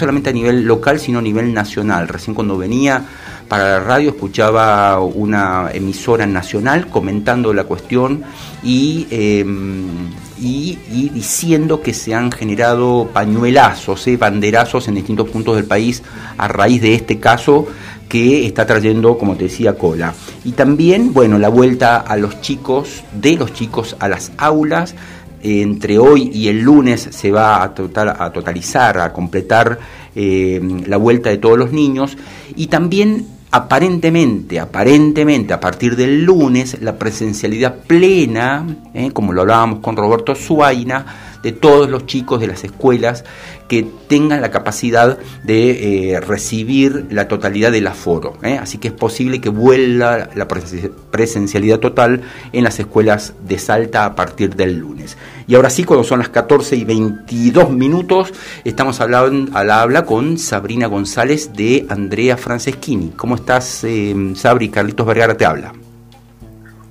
solamente a nivel local, sino a nivel nacional. Recién cuando venía para la radio escuchaba una emisora nacional comentando la cuestión y, em, y, diciendo que se han generado pañuelazos, eh, banderazos en distintos puntos del país a raíz de este caso que está trayendo, como te decía, cola. Y también, bueno, la vuelta a los chicos, de los chicos a las aulas, entre hoy y el lunes se va a, total, a totalizar, a completar eh, la vuelta de todos los niños. Y también aparentemente, aparentemente a partir del lunes la presencialidad plena, eh, como lo hablábamos con Roberto Suaina, de todos los chicos de las escuelas que tengan la capacidad de eh, recibir la totalidad del aforo. ¿eh? Así que es posible que vuelva la presencialidad total en las escuelas de Salta a partir del lunes. Y ahora sí, cuando son las 14 y 22 minutos, estamos hablando, al habla con Sabrina González de Andrea Franceschini. ¿Cómo estás, eh, Sabri? Carlitos Vergara te habla.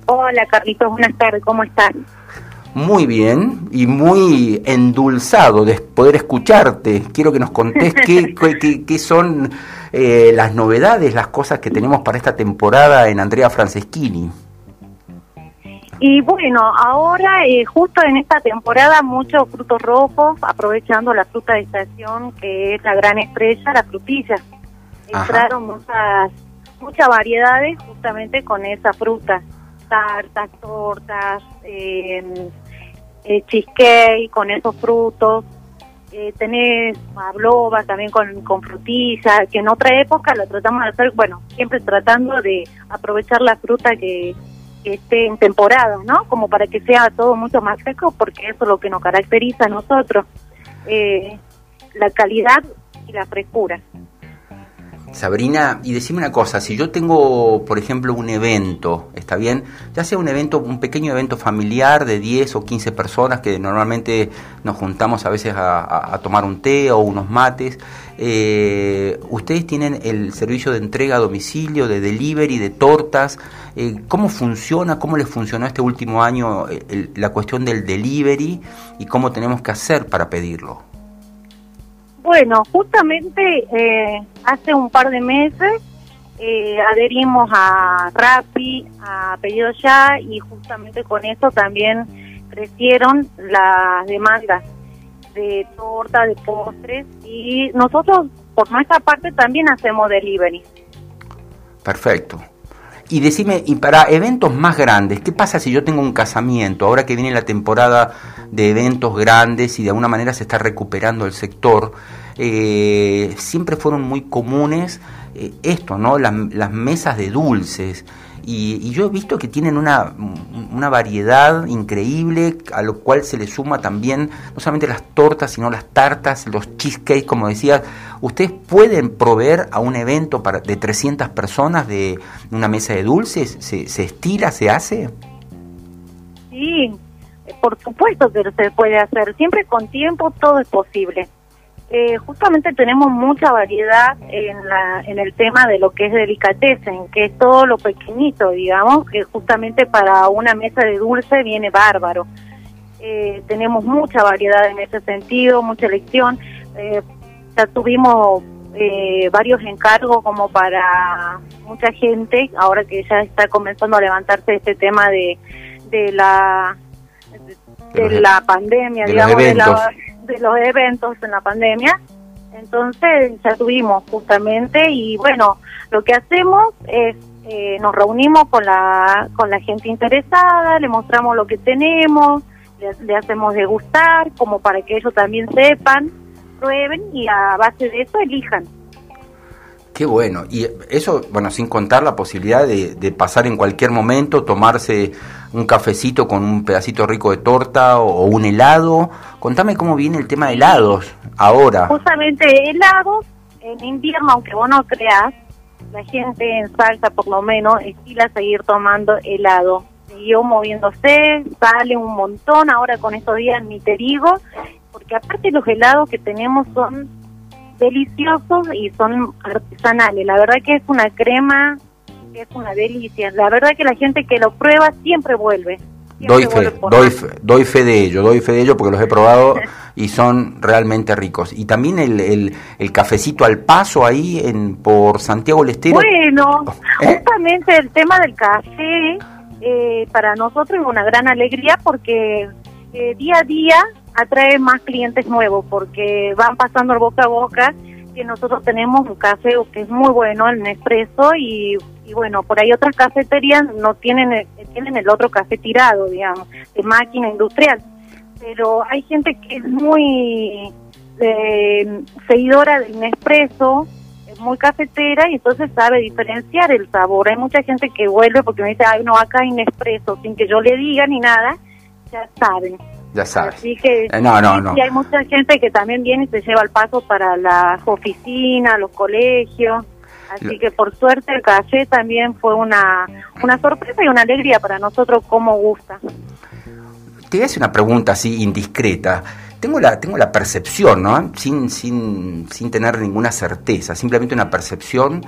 Hola, Carlitos, buenas tardes, ¿cómo estás? Muy bien y muy endulzado de poder escucharte. Quiero que nos contés qué, qué, son eh, las novedades, las cosas que tenemos para esta temporada en Andrea Franceschini. Y bueno, ahora eh, justo en esta temporada muchos frutos rojos, aprovechando la fruta de estación que es la gran estrella, la frutilla. Entraron muchas, muchas variedades justamente con esa fruta tartas, tortas, eh, eh, cheesecake con esos frutos. Eh, tenés pavlova también con, con frutilla, que en otra época lo tratamos de hacer, bueno, siempre tratando de aprovechar la fruta que, esté en temporada, ¿no? Como para que sea todo mucho más seco, porque eso es lo que nos caracteriza a nosotros, eh, la calidad y la frescura. Sabrina, y decime una cosa, si yo tengo, por ejemplo, un evento, ¿está bien? Ya sea un evento, un pequeño evento familiar de 10 o 15 personas que normalmente nos juntamos a veces a, tomar un té o unos mates, eh, ¿ustedes tienen el servicio de entrega a domicilio, de delivery, de tortas? Eh, ¿Cómo funciona, cómo les funcionó este último año eh, la cuestión del delivery y cómo tenemos que hacer para pedirlo? Bueno, justamente eh, hace un par de meses eh, adherimos a Rappi, a Pedido Ya y justamente con eso también crecieron las demandas de torta, de postres y nosotros por nuestra parte también hacemos delivery. Perfecto. Y decime, y para eventos más grandes, ¿qué pasa si yo tengo un casamiento? Ahora que viene la temporada de eventos grandes y de alguna manera se está recuperando el sector, eh, siempre fueron muy comunes eh, esto, ¿no? Las, mesas de dulces. Y, yo he visto que tienen una, una, variedad increíble, a lo cual se le suma también no solamente las tortas, sino las tartas, los cheesecakes, como decía. ¿Ustedes pueden proveer a un evento para, de 300 personas de una mesa de dulces? ¿Se, se estila, se hace? Sí, por supuesto que se puede hacer. Siempre con tiempo todo es posible. Eh, justamente tenemos mucha variedad en, la, en el tema de lo que es delicatessen, que es todo lo pequeñito, digamos, que justamente para una mesa de dulce viene bárbaro. Eh, tenemos mucha variedad en ese sentido, mucha elección. Eh, ya tuvimos eh, varios encargos como para mucha gente, ahora que ya está comenzando a levantarse este tema de, de la de, la pandemia, digamos, de la de los eventos en la pandemia. Entonces ya tuvimos justamente y bueno, lo que hacemos es eh, nos reunimos con la con la gente interesada, le mostramos lo que tenemos, le, le, hacemos degustar como para que ellos también sepan, prueben y a base de eso elijan. Qué bueno. Y eso, bueno, sin contar la posibilidad de, pasar en cualquier momento, tomarse un cafecito con un pedacito rico de torta o, un helado. Contame cómo viene el tema de helados ahora. Justamente helados, en invierno, aunque vos no creas, la gente en salsa por lo menos estila seguir tomando helado. Siguió moviéndose, sale un montón ahora con estos días, ni te digo, porque aparte los helados que tenemos son deliciosos y son artesanales. La verdad que es una crema, es una delicia. La verdad que la gente que lo prueba siempre vuelve. Doy fe, doy fe, doy fe de ello, doy fe de ello porque los he probado y son realmente ricos. Y también el, el, cafecito al paso ahí en por Santiago del Estero. Bueno, ¿Eh? justamente el tema del café eh, para nosotros es una gran alegría porque eh, día a día atrae más clientes nuevos porque van pasando boca a boca que nosotros tenemos un café que es muy bueno, el Nespresso, y, bueno, por ahí otras cafeterías no tienen, tienen el otro café tirado, digamos, de máquina industrial pero hay gente que es muy eh, seguidora del Nespresso, es muy cafetera y entonces sabe diferenciar el sabor. Hay mucha gente que vuelve porque me dice, ay, no, acá hay Nespresso, sin que yo le diga ni nada, ya saben. Ya sabes. Así que eh, no, no, no. y hay mucha gente que también viene y se lleva el paso para las oficinas, los colegios. Así que por suerte el café también fue una, una sorpresa y una alegría para nosotros como gusta te voy a hacer una pregunta así indiscreta. Tengo la, tengo la percepción, ¿no? Sin, sin, sin tener ninguna certeza, simplemente una percepción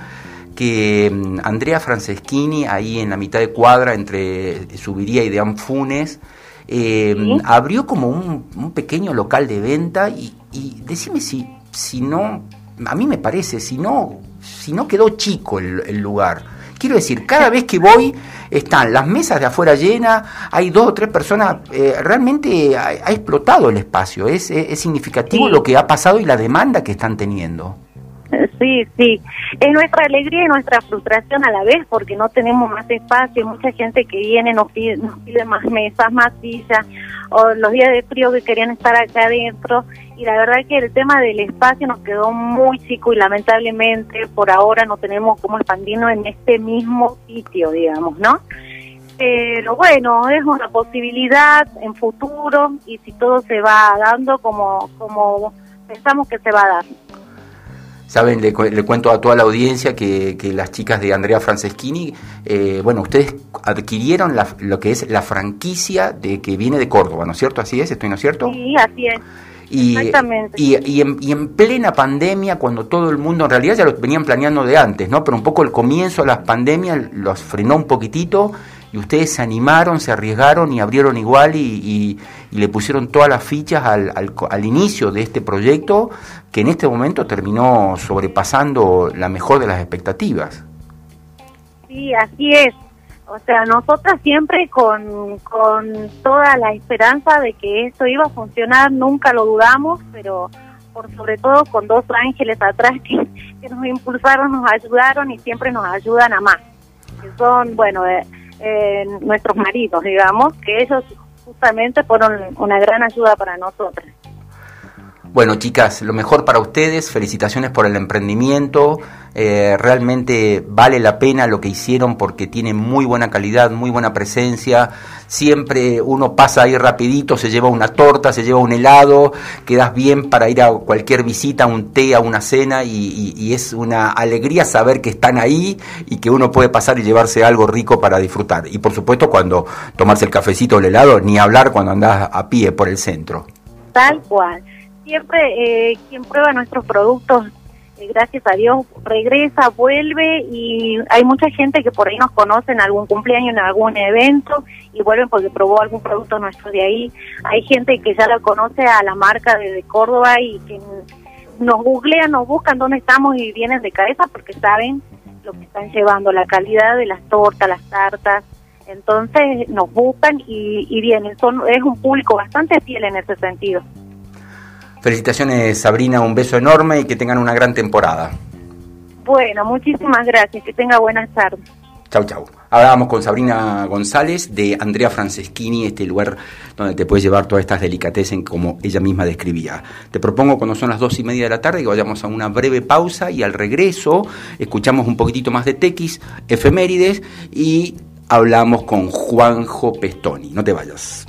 que mm, Andrea Franceschini, ahí en la mitad de cuadra entre Subiría y de Anfunes, eh, abrió como un, pequeño local de venta y, y decime si, si no, a mí me parece, si no, si no quedó chico el lugar. Quiero decir, cada vez que voy están las mesas de afuera llenas, hay dos o tres personas, eh, realmente ha, explotado el espacio, es, es, significativo lo que ha pasado y la demanda que están teniendo. Sí, sí. Es nuestra alegría y nuestra frustración a la vez porque no tenemos más espacio. Mucha gente que viene nos pide, nos pide más mesas, más sillas, o los días de frío que querían estar acá adentro. Y la verdad que el tema del espacio nos quedó muy chico y lamentablemente por ahora no tenemos cómo expandirnos en este mismo sitio, digamos, ¿no? Pero bueno, es una posibilidad en futuro y si todo se va dando como, como pensamos que se va a dar. Saben, le, cuento a toda la audiencia que, las chicas de Andrea Franceschini, eh, bueno, ustedes adquirieron lo que es la franquicia de que viene de Córdoba, ¿no es cierto? ¿Así es? ¿Estoy no es cierto? Sí, así es. Y, Exactamente. Y, en, y, en, plena pandemia, cuando todo el mundo, en realidad ya lo venían planeando de antes, ¿no? Pero un poco el comienzo de las pandemias los frenó un poquitito y ustedes se animaron, se arriesgaron y abrieron igual y, le pusieron todas las fichas al, al, inicio de este proyecto que en este momento terminó sobrepasando la mejor de las expectativas. Sí, así es. O sea, nosotras siempre con, con toda la esperanza de que esto iba a funcionar, nunca lo dudamos, pero por sobre todo con dos ángeles atrás que, que nos impulsaron, nos ayudaron y siempre nos ayudan a más. Que son, bueno, eh, eh, nuestros maridos, digamos, que ellos justamente fueron una gran ayuda para nosotros. Bueno, chicas, lo mejor para ustedes, felicitaciones por el emprendimiento, eh, realmente vale la pena lo que hicieron porque tiene muy buena calidad, muy buena presencia, siempre uno pasa ahí rapidito, se lleva una torta, se lleva un helado, quedas bien para ir a cualquier visita, un té, a una cena y, y es una alegría saber que están ahí y que uno puede pasar y llevarse algo rico para disfrutar. Y por supuesto cuando tomarse el cafecito o el helado, ni hablar cuando andas a pie por el centro. Tal cual siempre eh, quien prueba nuestros productos, eh, gracias a Dios, regresa, vuelve y hay mucha gente que por ahí nos conoce en algún cumpleaños, en algún evento y vuelven porque probó algún producto nuestro de ahí. Hay gente que ya lo conoce a la marca de, Córdoba y que nos googlean, nos buscan dónde estamos y vienen de cabeza porque saben lo que están llevando, la calidad de las tortas, las tartas. Entonces nos buscan y, y vienen. Son, es un público bastante fiel en ese sentido. Felicitaciones Sabrina, un beso enorme y que tengan una gran temporada. Bueno, muchísimas gracias, que tenga buenas tardes. Chau, chau. Hablábamos con Sabrina González de Andrea Franceschini, este lugar donde te puedes llevar todas estas delicatessen como ella misma describía. Te propongo cuando son las dos y media de la tarde que vayamos a una breve pausa y al regreso escuchamos un poquitito más de Tequis, efemérides y hablamos con Juanjo Pestoni. No te vayas.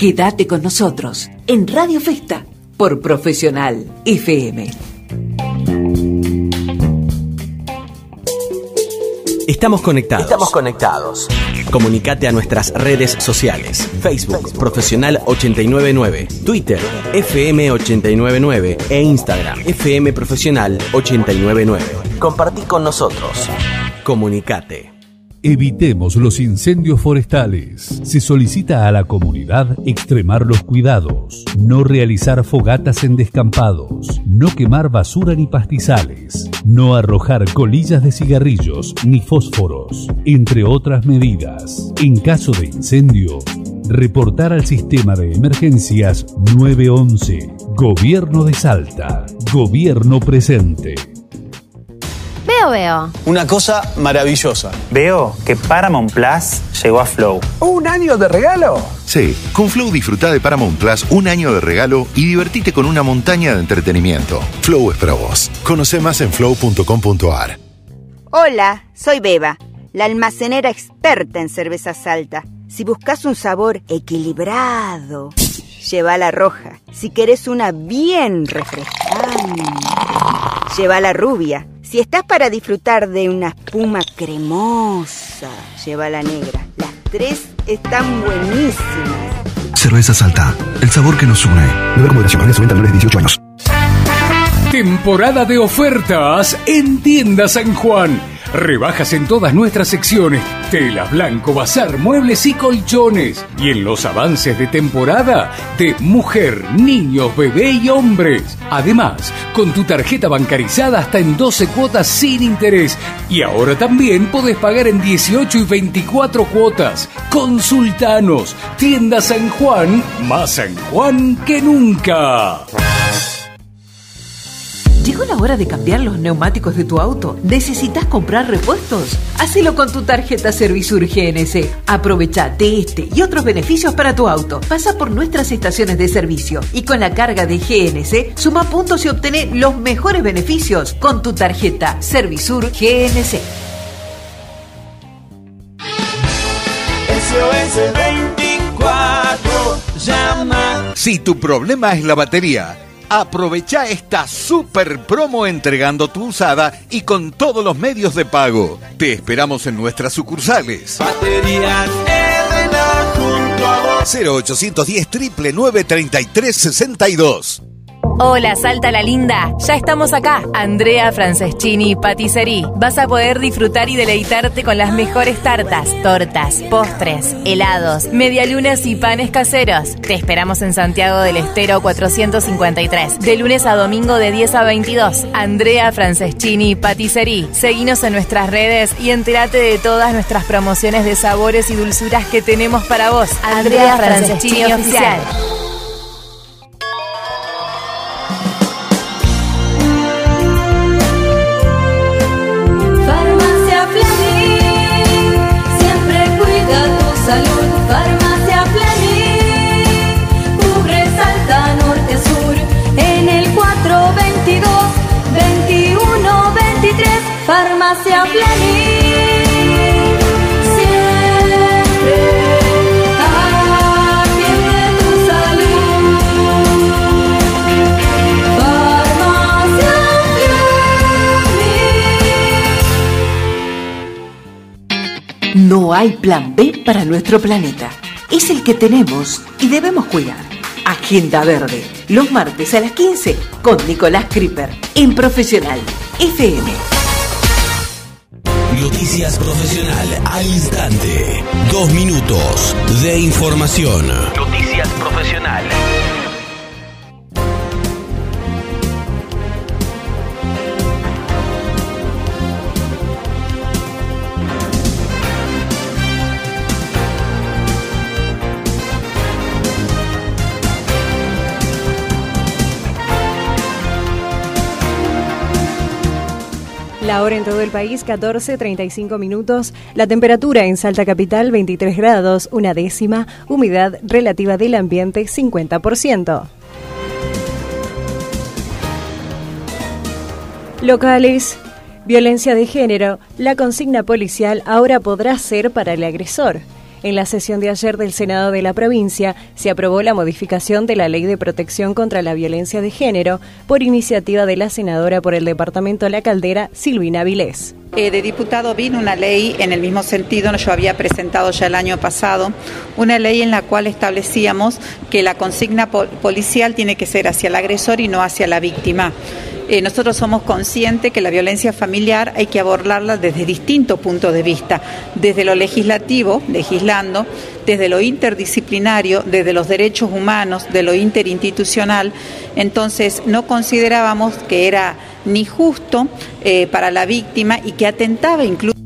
Quédate con nosotros en Radio Festa por Profesional FM. Estamos conectados. Estamos conectados. Comunicate a nuestras redes sociales. Facebook, Profesional 899, Twitter, FM 899 e Instagram, FM Profesional 899. Compartí con nosotros. Comunicate. Evitemos los incendios forestales. Se solicita a la comunidad extremar los cuidados, no realizar fogatas en descampados, no quemar basura ni pastizales, no arrojar colillas de cigarrillos ni fósforos, entre otras medidas. En caso de incendio, reportar al sistema de emergencias 911. Gobierno de Salta. Gobierno presente. Veo, veo. Una cosa maravillosa. Veo que Paramount Plus llegó a Flow. ¿Un año de regalo? Sí, con Flow disfruta de Paramount Plus un año de regalo y divertite con una montaña de entretenimiento. Flow es para vos. Conoce más en flow.com.ar. Hola, soy Beba, la almacenera experta en cerveza salta. Si buscas un sabor equilibrado, lleva la roja. Si querés una bien refrescante, lleva la rubia. Si estás para disfrutar de una espuma cremosa, lleva la negra. Las tres están buenísimas. Cerveza Salta, el sabor que nos une. Beber moderación, de 90 menores de 18 años. Temporada de ofertas en Tienda San Juan. Rebajas en todas nuestras secciones. Tela, blanco, bazar, muebles y colchones. Y en los avances de temporada de mujer, niños, bebé y hombres. Además, con tu tarjeta bancarizada hasta en 12 cuotas sin interés. Y ahora también podés pagar en 18 y 24 cuotas. Consultanos. Tienda San Juan, más San Juan que nunca. ¿Llegó la hora de cambiar los neumáticos de tu auto? ¿Necesitas comprar repuestos? Hacelo con tu tarjeta Servisur GNC. Aprovechate este y otros beneficios para tu auto. Pasa por nuestras estaciones de servicio y con la carga de GNC suma puntos y obtené los mejores beneficios con tu tarjeta Servisur GNC. SOS 24 llama. Si tu problema es la batería, Aprovecha esta super promo entregando tu usada y con todos los medios de pago. Te esperamos en nuestras sucursales. Baterías Elena junto a vos. 0810 999 3362. Hola, Salta la Linda. Ya estamos acá. Andrea Franceschini Patisserie. Vas a poder disfrutar y deleitarte con las mejores tartas, tortas, postres, helados, medialunas y panes caseros. Te esperamos en Santiago del Estero 453. De lunes a domingo de 10 a 22. Andrea Franceschini Patisserie. Seguinos en nuestras redes y entérate de todas nuestras promociones de sabores y dulzuras que tenemos para vos. Andrea Franceschini Oficial. Salud. No hay plan B para nuestro planeta. Es el que tenemos y debemos cuidar. Agenda Verde, los martes a las 15 con Nicolás Creeper en Profesional FM. Noticias Profesional al instante. Dos minutos de información. Noticias Profesional. La hora en todo el país, 14, 35 minutos. La temperatura en Salta Capital, 23 grados, una décima. Humedad relativa del ambiente, 50%. Locales. Violencia de género. La consigna policial ahora podrá ser para el agresor. En la sesión de ayer del Senado de la provincia se aprobó la modificación de la Ley de Protección contra la Violencia de Género por iniciativa de la senadora por el Departamento La Caldera, Silvina Vilés. Eh, de diputado vino una ley en el mismo sentido, yo había presentado ya el año pasado, una ley en la cual establecíamos que la consigna pol- policial tiene que ser hacia el agresor y no hacia la víctima. Eh, nosotros somos conscientes que la violencia familiar hay que abordarla desde distintos puntos de vista, desde lo legislativo, legislando, desde lo interdisciplinario, desde los derechos humanos, de lo interinstitucional. Entonces, no considerábamos que era ni justo eh, para la víctima y que atentaba incluso